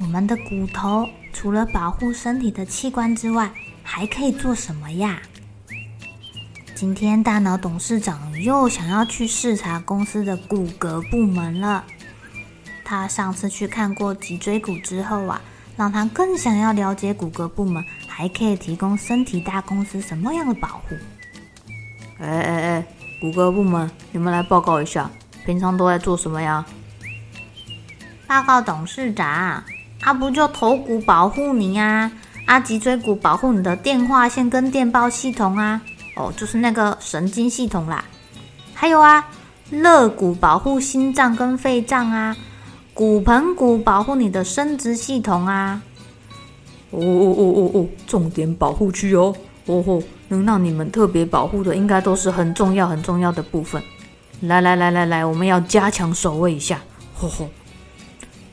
我们的骨头除了保护身体的器官之外，还可以做什么呀？今天大脑董事长又想要去视察公司的骨骼部门了。他上次去看过脊椎骨之后啊，让他更想要了解骨骼部门还可以提供身体大公司什么样的保护。哎哎哎，骨骼部门，你们来报告一下，平常都在做什么呀？报告董事长。啊，不就头骨保护你啊？啊，脊椎骨保护你的电话线跟电报系统啊。哦，就是那个神经系统啦。还有啊，肋骨保护心脏跟肺脏啊，骨盆骨保护你的生殖系统啊。哦哦哦哦哦，重点保护区哦。哦吼，能让你们特别保护的，应该都是很重要很重要的部分。来来来来来，我们要加强守卫一下。吼吼。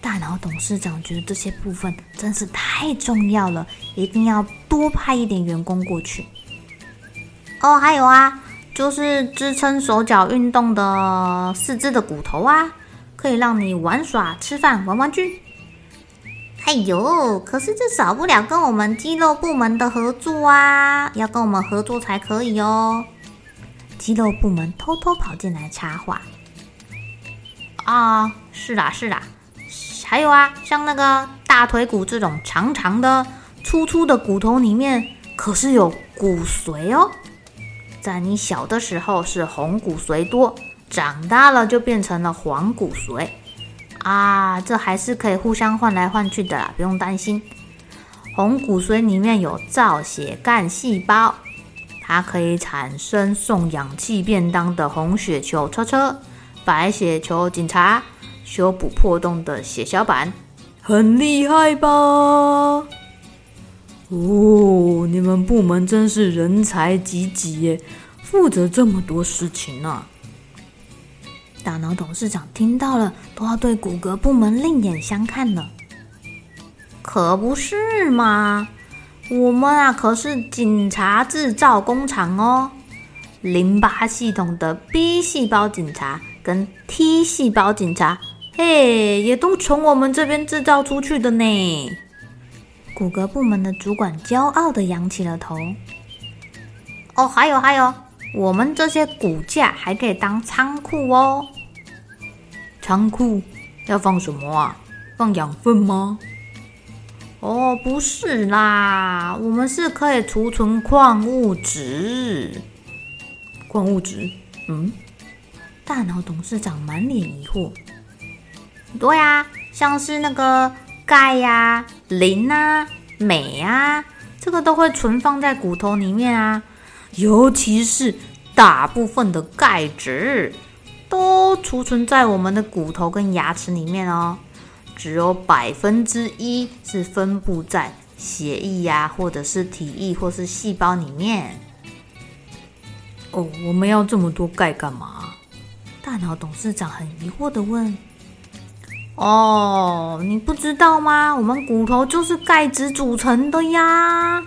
大脑董事长觉得这些部分真是太重要了，一定要多派一点员工过去。哦，还有啊，就是支撑手脚运动的四肢的骨头啊，可以让你玩耍、吃饭、玩玩具。哎呦，可是这少不了跟我们肌肉部门的合作啊，要跟我们合作才可以哦。肌肉部门偷偷跑进来插话。啊，是啦，是啦。还有啊，像那个大腿骨这种长长的、粗粗的骨头里面，可是有骨髓哦。在你小的时候是红骨髓多，长大了就变成了黄骨髓啊。这还是可以互相换来换去的啦，不用担心。红骨髓里面有造血干细胞，它可以产生送氧气便当的红血球车车、白血球警察。修补破洞的血小板，很厉害吧？哦，你们部门真是人才济济耶，负责这么多事情呢，啊。大脑董事长听到了，都要对骨骼部门另眼相看了。可不是嘛，我们啊可是警察制造工厂哦，淋巴系统的 B 细胞警察跟 T 细胞警察。嘿，也都从我们这边制造出去的呢。骨骼部门的主管骄傲地扬起了头。哦，还有还有，我们这些骨架还可以当仓库哦。仓库要放什么啊？放养分吗？哦，不是啦，我们是可以储存矿物质。矿物质？嗯？大脑董事长满脸疑惑。对呀、啊，像是那个钙呀、啊、磷啊、镁啊，这个都会存放在骨头里面啊。尤其是大部分的钙质都储存在我们的骨头跟牙齿里面哦。只有百分之一是分布在血液呀、啊，或者是体液或是细胞里面。哦，我们要这么多钙干嘛？大脑董事长很疑惑的问。哦，你不知道吗？我们骨头就是钙质组成的呀！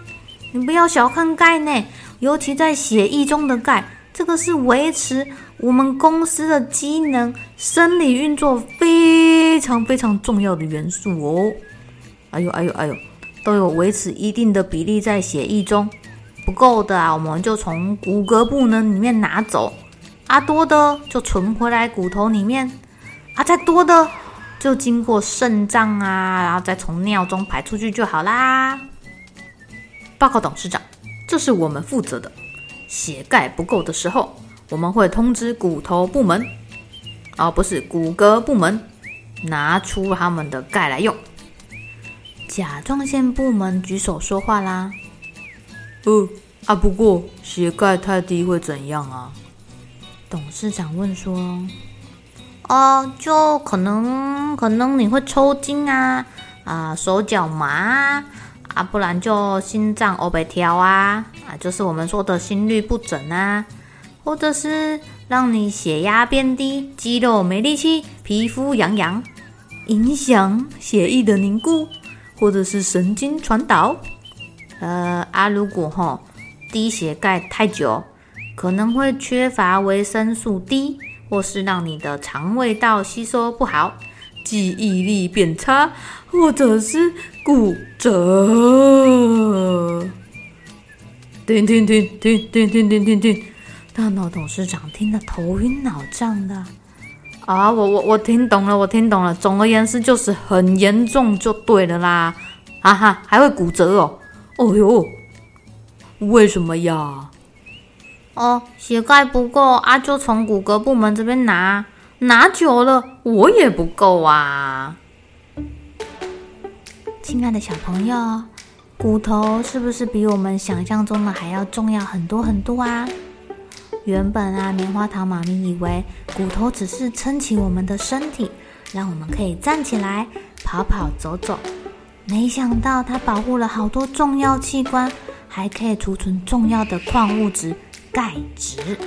你不要小看钙呢，尤其在血液中的钙，这个是维持我们公司的机能、生理运作非常非常重要的元素哦。哎呦哎呦哎呦，都有维持一定的比例在血液中，不够的啊，我们就从骨骼部呢里面拿走；啊，多的就存回来骨头里面；啊，再多的。就经过肾脏啊，然后再从尿中排出去就好啦。报告董事长，这是我们负责的。血钙不够的时候，我们会通知骨头部门，哦，不是骨骼部门，拿出他们的钙来用。甲状腺部门举手说话啦。呃，啊，不过血钙太低会怎样啊？董事长问说。哦，就可能可能你会抽筋啊，啊，手脚麻啊，啊，不然就心脏欧北跳啊，啊，就是我们说的心率不整啊，或者是让你血压变低，肌肉没力气，皮肤痒痒，影响血液的凝固，或者是神经传导。呃啊，如果齁低血钙太久，可能会缺乏维生素 D。或是让你的肠胃道吸收不好，记忆力变差，或者是骨折。停停停停停停停停停！大脑董事长听得头晕脑胀的。啊，我我我听懂了，我听懂了。总而言之，就是很严重就对了啦。哈哈，还会骨折哦。哦哟，为什么呀？哦，血钙不够啊，就从骨骼部门这边拿，拿久了我也不够啊。亲爱的小朋友，骨头是不是比我们想象中的还要重要很多很多啊？原本啊，棉花糖妈咪以为骨头只是撑起我们的身体，让我们可以站起来跑跑走走，没想到它保护了好多重要器官，还可以储存重要的矿物质。钙质，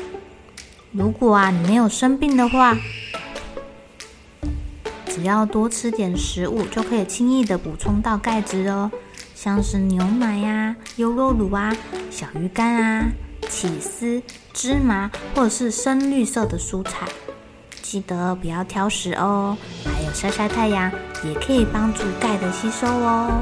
如果啊你没有生病的话，只要多吃点食物，就可以轻易的补充到钙质哦。像是牛奶呀、优酪乳啊、小鱼干啊、起司、芝麻，或者是深绿色的蔬菜，记得不要挑食哦。还有晒晒太阳，也可以帮助钙的吸收哦。